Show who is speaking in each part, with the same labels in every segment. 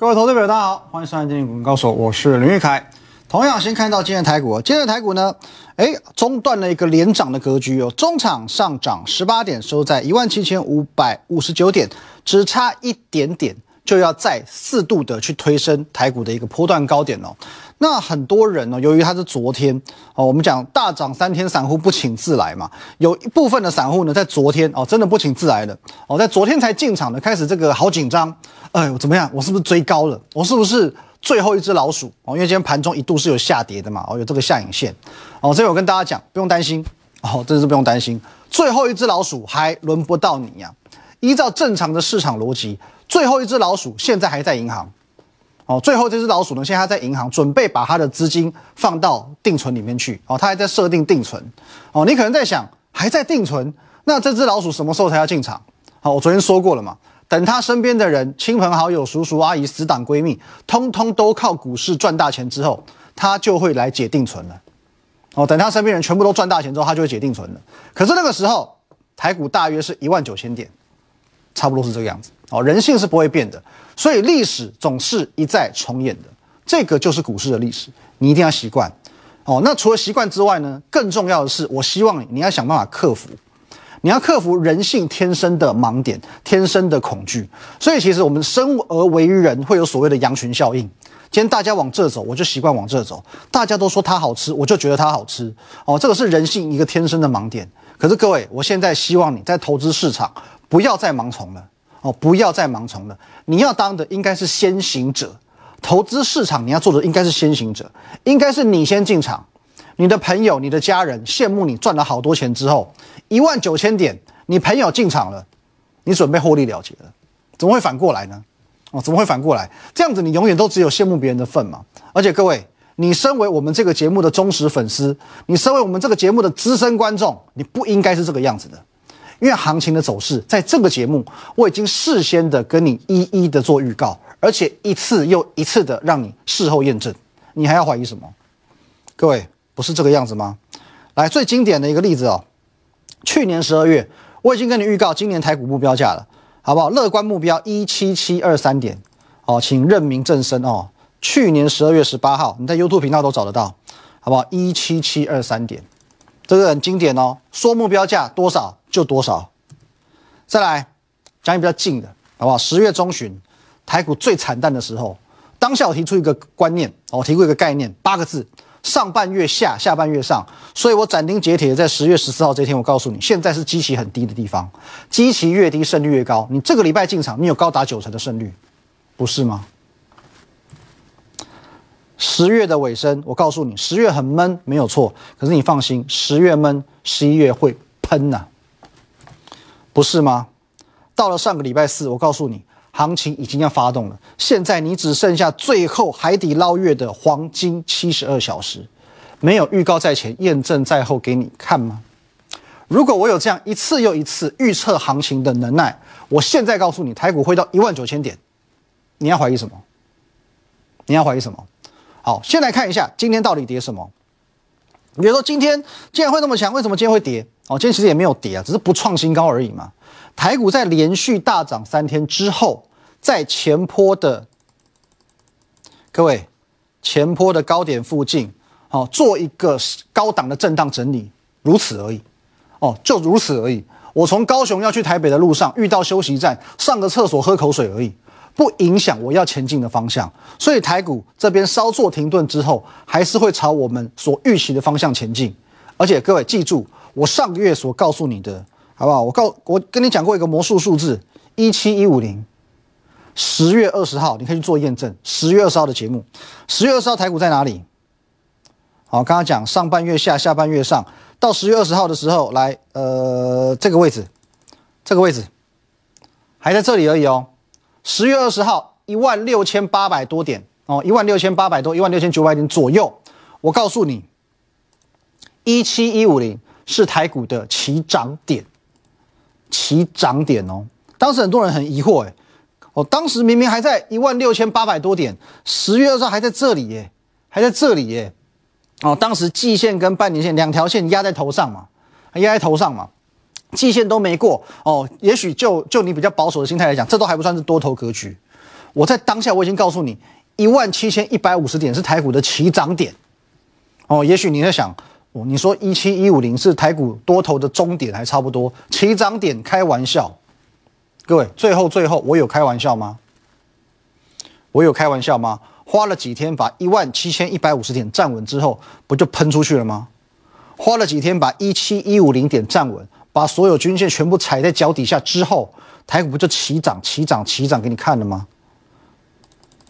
Speaker 1: 各位投资者，大家好，欢迎收看《今天股民高手》，我是林玉凯。同样，先看到今天台股，今天台股呢，哎，中断了一个连涨的格局哦，中场上涨十八点，收在一万七千五百五十九点，只差一点点就要再四度的去推升台股的一个波段高点哦。那很多人呢，由于他是昨天哦，我们讲大涨三天，散户不请自来嘛。有一部分的散户呢，在昨天哦，真的不请自来的哦，在昨天才进场的，开始这个好紧张。哎，怎么样？我是不是追高了？我是不是最后一只老鼠哦？因为今天盘中一度是有下跌的嘛，哦，有这个下影线哦。这边我跟大家讲，不用担心哦，真是不用担心。最后一只老鼠还轮不到你呀。依照正常的市场逻辑，最后一只老鼠现在还在银行。哦，最后这只老鼠呢，现在在银行准备把它的资金放到定存里面去。哦，它还在设定定存。哦，你可能在想，还在定存，那这只老鼠什么时候才要进场？好，我昨天说过了嘛，等他身边的人、亲朋好友、叔叔阿姨、死党闺蜜，通通都靠股市赚大钱之后，他就会来解定存了。哦，等他身边人全部都赚大钱之后，他就会解定存了。可是那个时候，台股大约是一万九千点，差不多是这个样子。哦，人性是不会变的，所以历史总是一再重演的，这个就是股市的历史，你一定要习惯。哦，那除了习惯之外呢，更重要的是，我希望你要想办法克服，你要克服人性天生的盲点、天生的恐惧。所以其实我们生而为人，会有所谓的羊群效应。今天大家往这走，我就习惯往这走；大家都说它好吃，我就觉得它好吃。哦，这个是人性一个天生的盲点。可是各位，我现在希望你在投资市场不要再盲从了。哦，不要再盲从了。你要当的应该是先行者，投资市场你要做的应该是先行者，应该是你先进场。你的朋友、你的家人羡慕你赚了好多钱之后，一万九千点，你朋友进场了，你准备获利了结了，怎么会反过来呢？哦，怎么会反过来？这样子你永远都只有羡慕别人的份嘛。而且各位，你身为我们这个节目的忠实粉丝，你身为我们这个节目的资深观众，你不应该是这个样子的。因为行情的走势，在这个节目我已经事先的跟你一一的做预告，而且一次又一次的让你事后验证，你还要怀疑什么？各位不是这个样子吗？来，最经典的一个例子哦，去年十二月我已经跟你预告今年台股目标价了，好不好？乐观目标一七七二三点，哦，请认明正身哦。去年十二月十八号，你在 YouTube 频道都找得到，好不好？一七七二三点，这个很经典哦，说目标价多少？就多少？再来讲一比较近的，好不好？十月中旬，台股最惨淡的时候，当下我提出一个观念，我提过一个概念，八个字：上半月下，下半月上。所以我斩钉截铁在十月十四号这天，我告诉你，现在是基期很低的地方，基期越低，胜率越高。你这个礼拜进场，你有高达九成的胜率，不是吗？十月的尾声，我告诉你，十月很闷，没有错。可是你放心，十月闷，十一月会喷呐。不是吗？到了上个礼拜四，我告诉你，行情已经要发动了。现在你只剩下最后海底捞月的黄金七十二小时，没有预告在前，验证在后，给你看吗？如果我有这样一次又一次预测行情的能耐，我现在告诉你，台股会到一万九千点，你要怀疑什么？你要怀疑什么？好，先来看一下今天到底跌什么。比如说今天既然会那么强，为什么今天会跌？哦，今天其实也没有跌啊，只是不创新高而已嘛。台股在连续大涨三天之后，在前坡的各位前坡的高点附近，哦，做一个高档的震荡整理，如此而已。哦，就如此而已。我从高雄要去台北的路上遇到休息站，上个厕所喝口水而已，不影响我要前进的方向。所以台股这边稍作停顿之后，还是会朝我们所预期的方向前进。而且各位记住。我上个月所告诉你的，好不好？我告我跟你讲过一个魔术数字一七一五零，十月二十号你可以去做验证。十月二十号的节目，十月二十号台股在哪里？好，刚刚讲上半月下，下半月上，到十月二十号的时候来，呃，这个位置，这个位置还在这里而已哦。十月二十号一万六千八百多点哦，一万六千八百多，一万六千九百点左右。我告诉你，一七一五零。是台股的起涨点，起涨点哦。当时很多人很疑惑，哎，哦，当时明明还在一万六千八百多点，十月二十号还在这里耶，还在这里耶。哦，当时季线跟半年线两条线压在头上嘛，压在头上嘛，季线都没过哦。也许就就你比较保守的心态来讲，这都还不算是多头格局我在当下我已经告诉你，一万七千一百五十点是台股的起涨点。哦，也许你在想，哦，你说一七一五零是台股多头的终点，还差不多起涨点？开玩笑，各位，最后最后，我有开玩笑吗？我有开玩笑吗？花了几天把一万七千一百五十点站稳之后，不就喷出去了吗？花了几天把一七一五零点站稳，把所有均线全部踩在脚底下之后，台股不就起涨、起涨、起涨给你看了吗？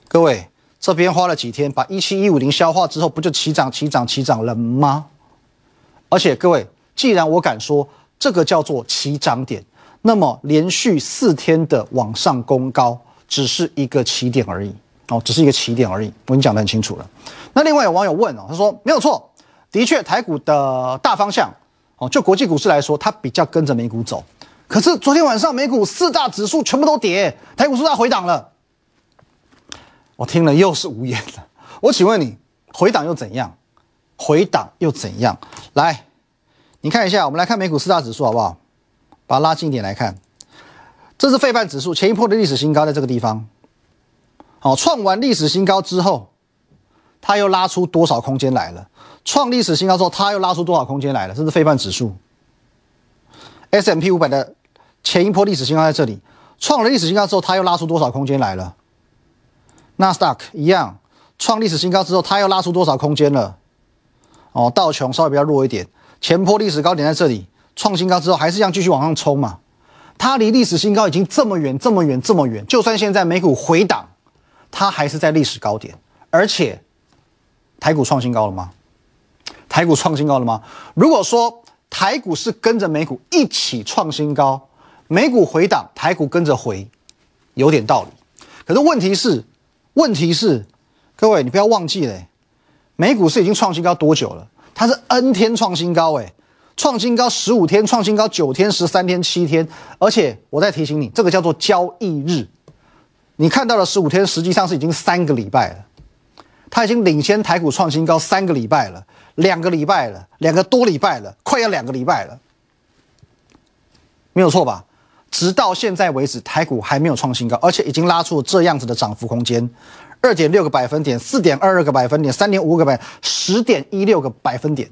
Speaker 1: 各位，这边花了几天把一七一五零消化之后，不就起涨、起涨、起涨了吗？而且各位，既然我敢说这个叫做起涨点，那么连续四天的往上攻高，只是一个起点而已。哦，只是一个起点而已，我已经讲得很清楚了。那另外有网友问哦，他说没有错，的确台股的大方向哦，就国际股市来说，它比较跟着美股走。可是昨天晚上美股四大指数全部都跌，台股是不是回档了？我听了又是无言了。我请问你，回档又怎样？回档又怎样？来，你看一下，我们来看美股四大指数好不好？把它拉近一点来看，这是费半指数前一波的历史新高，在这个地方。好，创完历史新高之后，它又拉出多少空间来了？创历史新高之后，它又拉出多少空间来了？这是非半指数，S M P 五百的前一波历史新高在这里，创了历史新高之后，它又拉出多少空间来了？纳斯达克一样，创历史新高之后，它又拉出多少空间了？哦，道琼稍微比较弱一点，前波历史高点在这里，创新高之后还是一样继续往上冲嘛？它离历史新高已经这么远，这么远，这么远，就算现在美股回档。它还是在历史高点，而且台股创新高了吗？台股创新高了吗？如果说台股是跟着美股一起创新高，美股回档，台股跟着回，有点道理。可是问题是，问题是，各位你不要忘记了，美股是已经创新高多久了？它是 N 天创新高，哎，创新高十五天，创新高九天、十三天、七天，而且我再提醒你，这个叫做交易日。你看到了十五天，实际上是已经三个礼拜了，它已经领先台股创新高三个礼拜了，两个礼拜了，两个多礼拜了，快要两个礼拜了，没有错吧？直到现在为止，台股还没有创新高，而且已经拉出了这样子的涨幅空间，二点六个百分点，四点二二个百分点，三点五个百，十点一六个百分点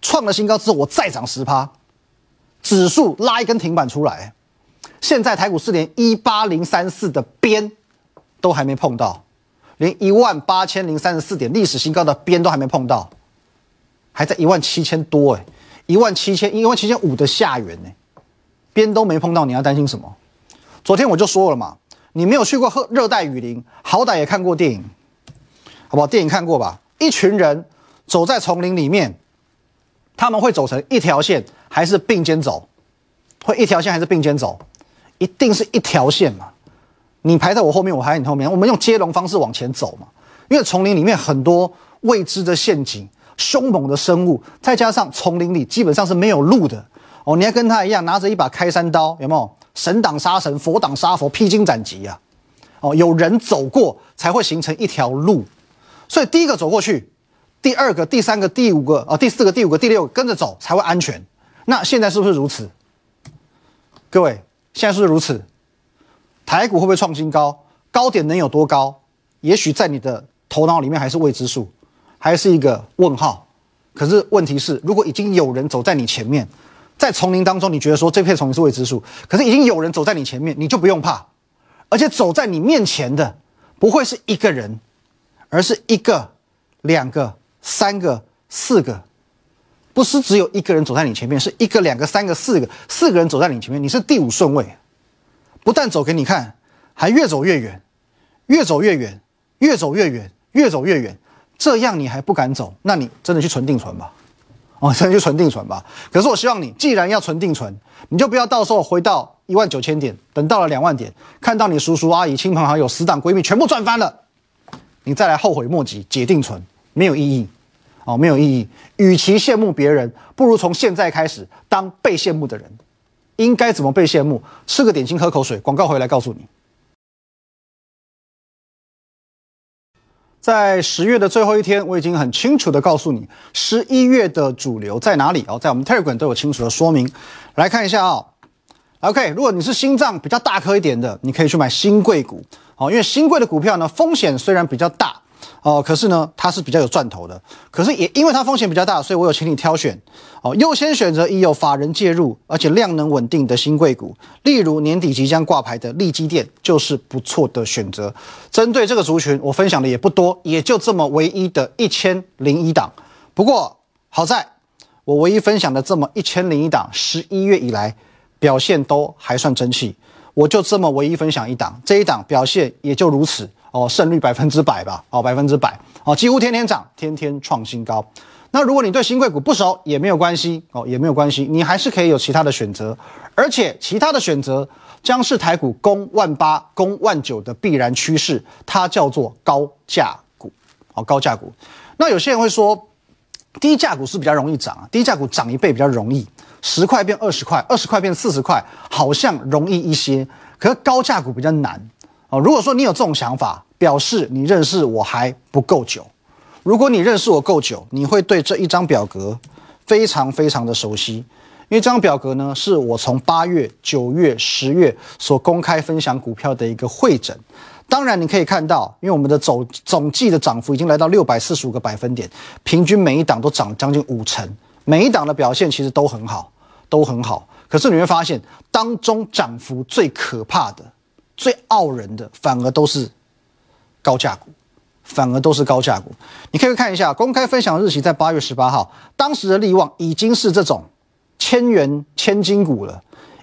Speaker 1: 创了新高之后，我再涨十趴，指数拉一根停板出来。现在台股是连一八零三四的边都还没碰到，连一万八千零三十四点历史新高的边都还没碰到，还在一万七千多哎，一万七千一万七千五的下缘呢，边都没碰到，你要担心什么？昨天我就说了嘛，你没有去过热热带雨林，好歹也看过电影，好不好？电影看过吧？一群人走在丛林里面，他们会走成一条线还是并肩走？会一条线还是并肩走？一定是一条线嘛？你排在我后面，我排在你后面，我们用接龙方式往前走嘛？因为丛林里面很多未知的陷阱、凶猛的生物，再加上丛林里基本上是没有路的哦。你要跟他一样拿着一把开山刀，有没有？神挡杀神，佛挡杀佛，披荆斩棘啊！哦，有人走过才会形成一条路，所以第一个走过去，第二个、第三个、第五个啊，第四个、第五个、第六个跟着走才会安全。那现在是不是如此？各位？现在是不是如此，台股会不会创新高？高点能有多高？也许在你的头脑里面还是未知数，还是一个问号。可是问题是，如果已经有人走在你前面，在丛林当中，你觉得说这片丛林是未知数，可是已经有人走在你前面，你就不用怕。而且走在你面前的不会是一个人，而是一个、两个、三个、四个。不是只有一个人走在你前面，是一个、两个、三个、四个，四个人走在你前面，你是第五顺位。不但走给你看，还越走越远，越走越远，越走越远，越走越远。这样你还不敢走？那你真的去存定存吧，哦，真的去存定存吧。可是我希望你，既然要存定存，你就不要到时候回到一万九千点，等到了两万点，看到你叔叔阿姨、亲朋好友、死党闺蜜全部赚翻了，你再来后悔莫及，解定存没有意义。哦，没有意义。与其羡慕别人，不如从现在开始当被羡慕的人。应该怎么被羡慕？吃个点心，喝口水。广告回来告诉你。在十月的最后一天，我已经很清楚的告诉你，十一月的主流在哪里哦，在我们 Telegram 都有清楚的说明。来看一下啊。OK，如果你是心脏比较大颗一点的，你可以去买新贵股。哦，因为新贵的股票呢，风险虽然比较大。哦，可是呢，它是比较有赚头的。可是也因为它风险比较大，所以我有请你挑选。哦，优先选择已有法人介入，而且量能稳定的新贵股，例如年底即将挂牌的利基电，就是不错的选择。针对这个族群，我分享的也不多，也就这么唯一的一千零一档。不过好在，我唯一分享的这么一千零一档，十一月以来表现都还算争气。我就这么唯一分享一档，这一档表现也就如此。哦，胜率百分之百吧，哦，百分之百，哦，几乎天天涨，天天创新高。那如果你对新贵股不熟，也没有关系，哦，也没有关系，你还是可以有其他的选择，而且其他的选择将是台股攻万八、攻万九的必然趋势，它叫做高价股，哦，高价股。那有些人会说，低价股是比较容易涨啊，低价股涨一倍比较容易，十块变二十块，二十块变四十块，好像容易一些，可是高价股比较难。哦，如果说你有这种想法，表示你认识我还不够久。如果你认识我够久，你会对这一张表格非常非常的熟悉，因为这张表格呢，是我从八月、九月、十月所公开分享股票的一个会诊。当然，你可以看到，因为我们的总总计的涨幅已经来到六百四十五个百分点，平均每一档都涨将近五成，每一档的表现其实都很好，都很好。可是你会发现，当中涨幅最可怕的。最傲人的反而都是高价股，反而都是高价股。你可以看一下公开分享日期在八月十八号，当时的利旺已经是这种千元千金股了，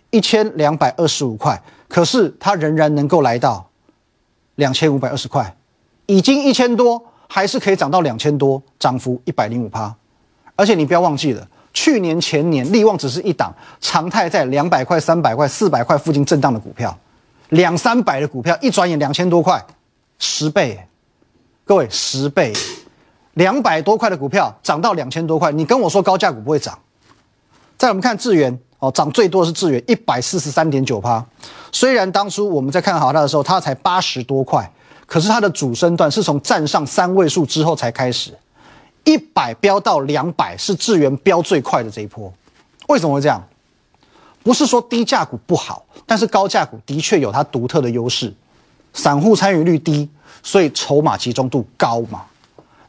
Speaker 1: 一千两百二十五块，可是它仍然能够来到两千五百二十块，已经一千多，还是可以涨到两千多，涨幅一百零五趴。而且你不要忘记了，去年前年利旺只是一档常态在两百块、三百块、四百块附近震荡的股票。两三百的股票，一转眼两千多块，十倍，各位十倍，两百多块的股票涨到两千多块，你跟我说高价股不会涨？再我们看智源哦，涨最多是智源一百四十三点九趴。虽然当初我们在看好它的时候，它才八十多块，可是它的主升段是从站上三位数之后才开始，一百飙到两百是智源飙最快的这一波，为什么会这样？不是说低价股不好，但是高价股的确有它独特的优势，散户参与率低，所以筹码集中度高嘛。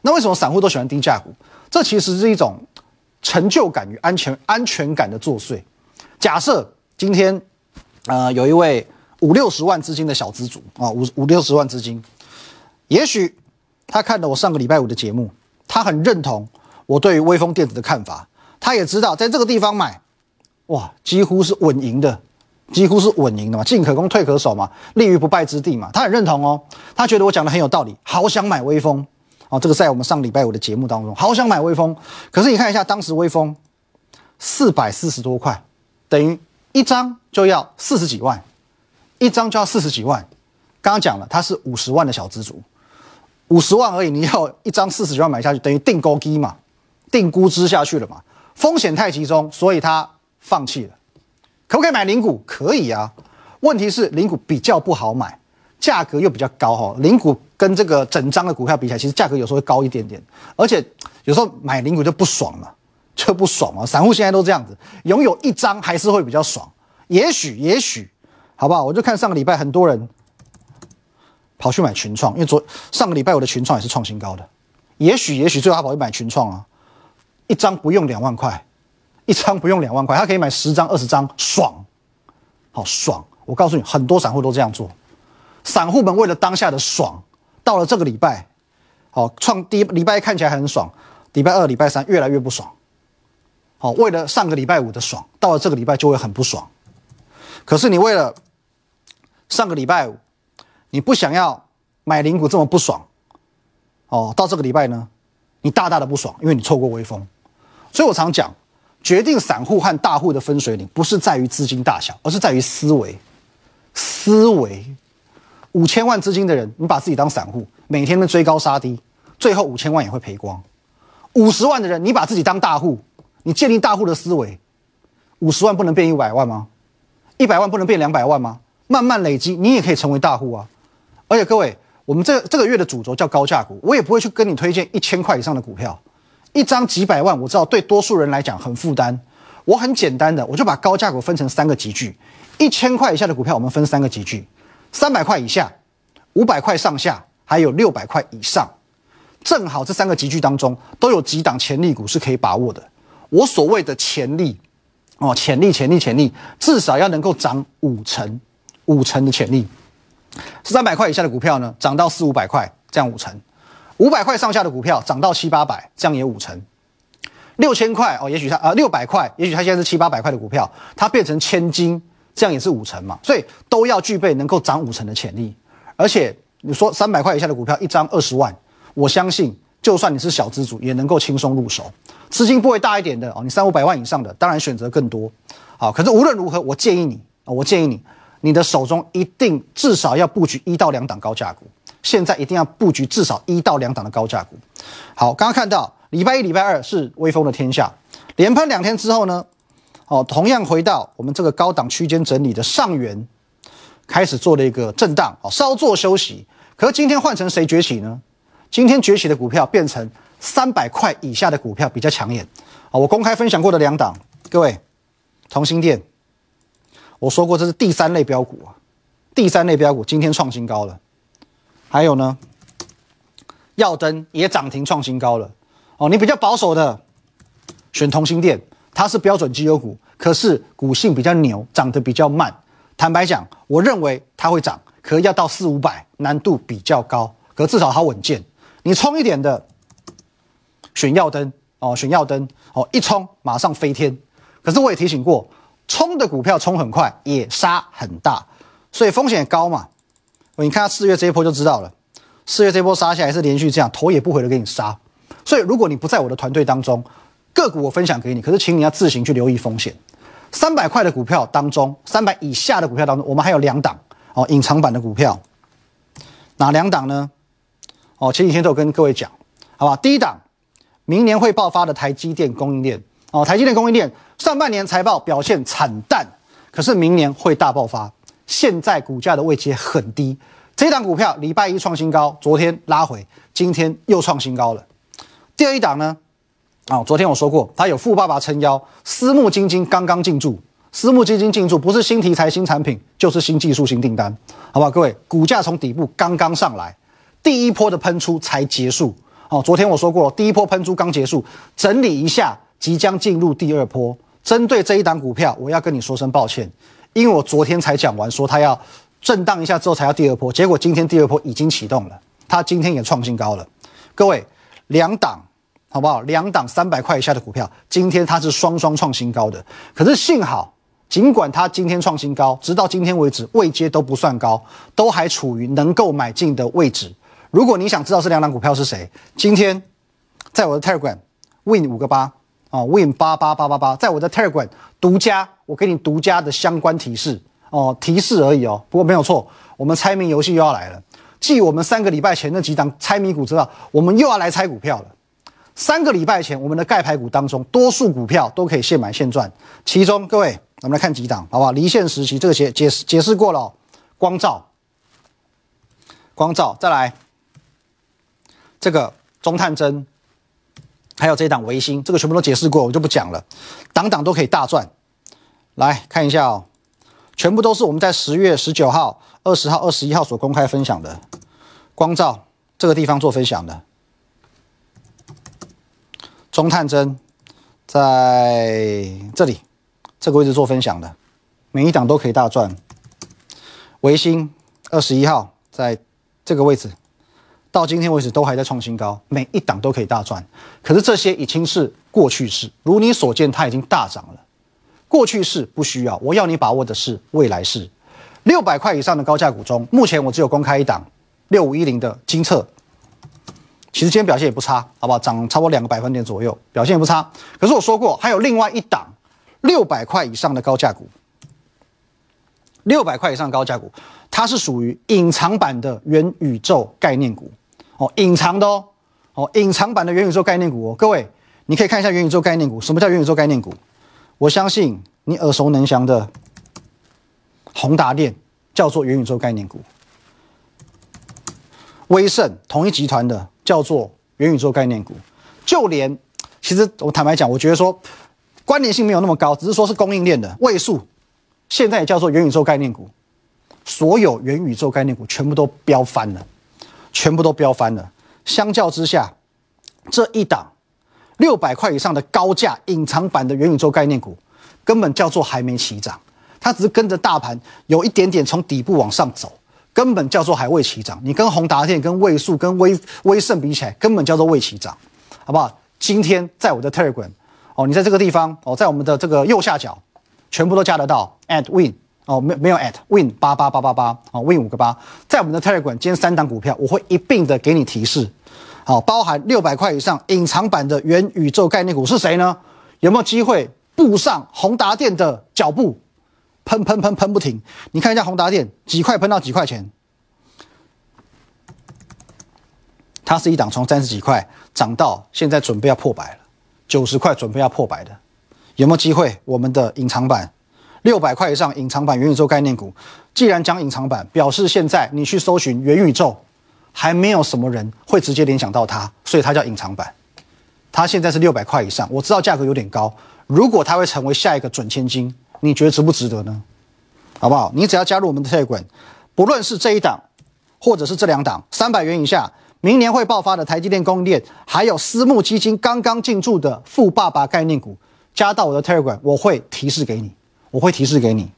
Speaker 1: 那为什么散户都喜欢低价股？这其实是一种成就感与安全安全感的作祟。假设今天，呃，有一位五六十万资金的小资族啊，五五六十万资金，也许他看了我上个礼拜五的节目，他很认同我对于微风电子的看法，他也知道在这个地方买。哇，几乎是稳赢的，几乎是稳赢的嘛，进可攻，退可守嘛，立于不败之地嘛。他很认同哦，他觉得我讲的很有道理，好想买微风哦。这个在我们上礼拜五的节目当中，好想买微风。可是你看一下，当时微风四百四十多块，等于一张就要四十几万，一张就要四十几万。刚刚讲了，他是五十万的小资主，五十万而已，你要一张四十几万买下去，等于定高低嘛，定估值下去了嘛，风险太集中，所以他。放弃了，可不可以买零股？可以啊。问题是零股比较不好买，价格又比较高哈。零股跟这个整张的股票比起来，其实价格有时候会高一点点。而且有时候买零股就不爽了，就不爽了。散户现在都这样子，拥有一张还是会比较爽。也许，也许，好不好？我就看上个礼拜很多人跑去买群创，因为昨上个礼拜我的群创也是创新高的。也许，也许最后他跑去买群创啊，一张不用两万块。一张不用两万块，他可以买十张、二十张，爽，好爽！我告诉你，很多散户都这样做。散户们为了当下的爽，到了这个礼拜，好创第一礼拜看起来很爽，礼拜二、礼拜三越来越不爽。好，为了上个礼拜五的爽，到了这个礼拜就会很不爽。可是你为了上个礼拜五，你不想要买零股这么不爽，哦，到这个礼拜呢，你大大的不爽，因为你错过微风。所以我常讲。决定散户和大户的分水岭，不是在于资金大小，而是在于思维。思维，五千万资金的人，你把自己当散户，每天的追高杀低，最后五千万也会赔光。五十万的人，你把自己当大户，你建立大户的思维，五十万不能变一百万吗？一百万不能变两百万吗？慢慢累积，你也可以成为大户啊！而且各位，我们这这个月的主轴叫高价股，我也不会去跟你推荐一千块以上的股票。一张几百万，我知道对多数人来讲很负担。我很简单的，我就把高价股分成三个集聚。一千块以下的股票，我们分三个集聚；三百块以下、五百块上下，还有六百块以上，正好这三个集聚当中都有几档潜力股是可以把握的。我所谓的潜力，哦，潜力，潜力，潜力，至少要能够涨五成，五成的潜力。三百块以下的股票呢，涨到四五百块，这样五成；五百块上下的股票涨到七八百，这样也五成。六千块哦，也许它啊六百块，也许它现在是七八百块的股票，它变成千金，这样也是五成嘛。所以都要具备能够涨五成的潜力。而且你说三百块以下的股票一张二十万，我相信就算你是小资主也能够轻松入手。资金不会大一点的哦，你三五百万以上的当然选择更多。好，可是无论如何，我建议你啊，我建议你，你的手中一定至少要布局一到两档高价股。现在一定要布局至少一到两档的高价股。好，刚刚看到礼拜一、礼拜二是微风的天下，连喷两天之后呢，哦，同样回到我们这个高档区间整理的上缘，开始做了一个震荡，哦，稍作休息。可是今天换成谁崛起呢？今天崛起的股票变成三百块以下的股票比较抢眼。哦，我公开分享过的两档，各位，同心店，我说过这是第三类标股啊，第三类标股今天创新高了。还有呢，耀灯也涨停创新高了哦。你比较保守的选同心店，它是标准绩优股，可是股性比较牛，涨得比较慢。坦白讲，我认为它会涨，可要到四五百，难度比较高，可至少它稳健。你冲一点的选耀灯哦，选耀灯哦，一冲马上飞天。可是我也提醒过，冲的股票冲很快，也杀很大，所以风险高嘛。你看四月这一波就知道了，四月这波杀下来是连续这样头也不回的给你杀，所以如果你不在我的团队当中，个股我分享给你，可是请你要自行去留意风险。三百块的股票当中，三百以下的股票当中，我们还有两档哦，隐藏版的股票，哪两档呢？哦，前几天都有跟各位讲，好吧？第一档，明年会爆发的台积电供应链哦，台积电供应链上半年财报表现惨淡，可是明年会大爆发。现在股价的位阶很低，这档股票礼拜一创新高，昨天拉回，今天又创新高了。第二一档呢？啊，昨天我说过，它有富爸爸撑腰，私募基金刚刚进驻，私募基金进驻不是新题材、新产品，就是新技术、新订单，好不好？各位，股价从底部刚刚上来，第一波的喷出才结束。哦，昨天我说过了，第一波喷出刚结束，整理一下，即将进入第二波。针对这一档股票，我要跟你说声抱歉。因为我昨天才讲完，说它要震荡一下之后才要第二波，结果今天第二波已经启动了，它今天也创新高了。各位，两档好不好？两档三百块以下的股票，今天它是双双创新高的。可是幸好，尽管它今天创新高，直到今天为止位阶都不算高，都还处于能够买进的位置。如果你想知道这两档股票是谁，今天在我的 Telegram Win 五个八。哦，Win 八八八八八，在我的 Telegram 独家，我给你独家的相关提示哦，提示而已哦。不过没有错，我们猜谜游戏又要来了。继我们三个礼拜前那几档猜谜股之后，我们又要来猜股票了。三个礼拜前，我们的盖牌股当中，多数股票都可以现买现赚。其中，各位，我们来看几档，好不好？离线时期，这个解解释解释过了。光照，光照，再来这个中探针。还有这一档维新，这个全部都解释过，我就不讲了。档档都可以大赚，来看一下哦，全部都是我们在十月十九号、二十号、二十一号所公开分享的。光照这个地方做分享的，中探针在这里这个位置做分享的，每一档都可以大赚。维新二十一号在这个位置。到今天为止都还在创新高，每一档都可以大赚。可是这些已经是过去式，如你所见，它已经大涨了。过去式不需要，我要你把握的是未来式。六百块以上的高价股中，目前我只有公开一档六五一零的金策，其实今天表现也不差，好不好？涨差不多两个百分点左右，表现也不差。可是我说过，还有另外一档六百块以上的高价股，六百块以上的高价股，它是属于隐藏版的元宇宙概念股。哦，隐藏的哦，哦，隐藏版的元宇宙概念股哦，各位，你可以看一下元宇宙概念股。什么叫元宇宙概念股？我相信你耳熟能详的宏达电叫做元宇宙概念股，威盛同一集团的叫做元宇宙概念股。就连，其实我坦白讲，我觉得说关联性没有那么高，只是说是供应链的位数，现在也叫做元宇宙概念股。所有元宇宙概念股全部都飙翻了，全部都飙翻了。相较之下，这一档六百块以上的高价隐藏版的元宇宙概念股，根本叫做还没起涨，它只是跟着大盘有一点点从底部往上走，根本叫做还未起涨。你跟宏达电、跟位数、跟威威盛比起来，根本叫做未起涨，好不好？今天在我的 Telegram 哦，你在这个地方哦，在我们的这个右下角，全部都加得到 at win 哦，没没有 at win 八八八八八哦，win 五个八，在我们的 Telegram 今天三档股票，我会一并的给你提示。好，包含六百块以上隐藏版的元宇宙概念股是谁呢？有没有机会步上宏达电的脚步？喷喷喷喷不停！你看一下宏达电几块喷到几块钱？它是一档从三十几块涨到现在准备要破百了，九十块准备要破百的，有没有机会？我们的隐藏版六百块以上隐藏版元宇宙概念股，既然讲隐藏版，表示现在你去搜寻元宇宙。还没有什么人会直接联想到它，所以它叫隐藏版。它现在是六百块以上，我知道价格有点高。如果它会成为下一个准千金，你觉得值不值得呢？好不好？你只要加入我们的 Telegram，不论是这一档，或者是这两档，三百元以下，明年会爆发的台积电供应链，还有私募基金刚刚进驻的富爸爸概念股，加到我的 Telegram，我会提示给你，我会提示给你。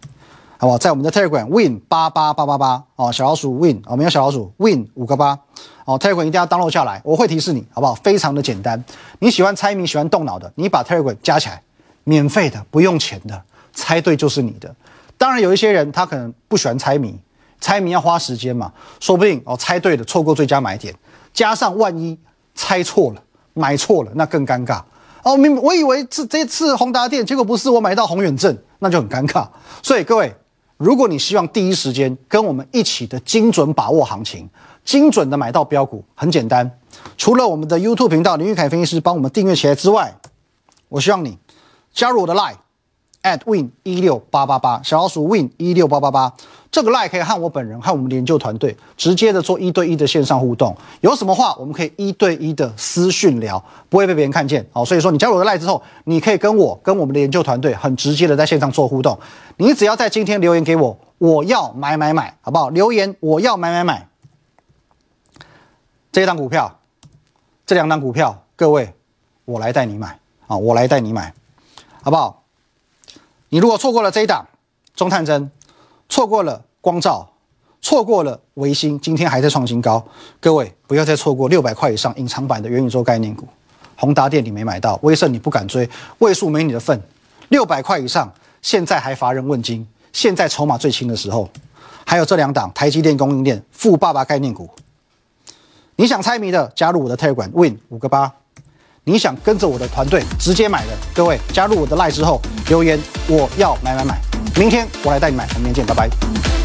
Speaker 1: 好不好？在我们的 Telegram Win 八八八八八哦，小老鼠 Win 哦，没有小老鼠 Win 五个八哦，Telegram 一定要 download 下来，我会提示你，好不好？非常的简单，你喜欢猜谜，喜欢动脑的，你把 Telegram 加起来，免费的，不用钱的，猜对就是你的。当然有一些人他可能不喜欢猜谜，猜谜要花时间嘛，说不定哦猜对了错过最佳买点，加上万一猜错了买错了，那更尴尬哦。明我以为这这次宏达店，结果不是我买到宏远镇，那就很尴尬。所以各位。如果你希望第一时间跟我们一起的精准把握行情，精准的买到标股，很简单。除了我们的 YouTube 频道林玉凯分析师帮我们订阅起来之外，我希望你加入我的 Line at win 一六八八八小老鼠 win 一六八八八。这个 Line 可以和我本人和我们的研究团队直接的做一对一的线上互动，有什么话我们可以一对一的私讯聊，不会被别人看见。好，所以说你加入我的 Line 之后，你可以跟我跟我们的研究团队很直接的在线上做互动。你只要在今天留言给我，我要买买买，好不好？留言我要买买买。这一档股票，这两档股票，各位，我来带你买啊，我来带你买，好不好？你如果错过了这一档中探针，错过了光照，错过了维新，今天还在创新高，各位不要再错过六百块以上隐藏版的元宇宙概念股。宏达电你没买到，威盛你不敢追，位数没你的份，六百块以上。现在还乏人问津，现在筹码最轻的时候，还有这两档台积电供应链富爸爸概念股。你想猜谜的，加入我的 Telegram Win 五个八；你想跟着我的团队直接买的，各位加入我的 Line 之后留言我要买买买，明天我来带你买，明天见，拜拜。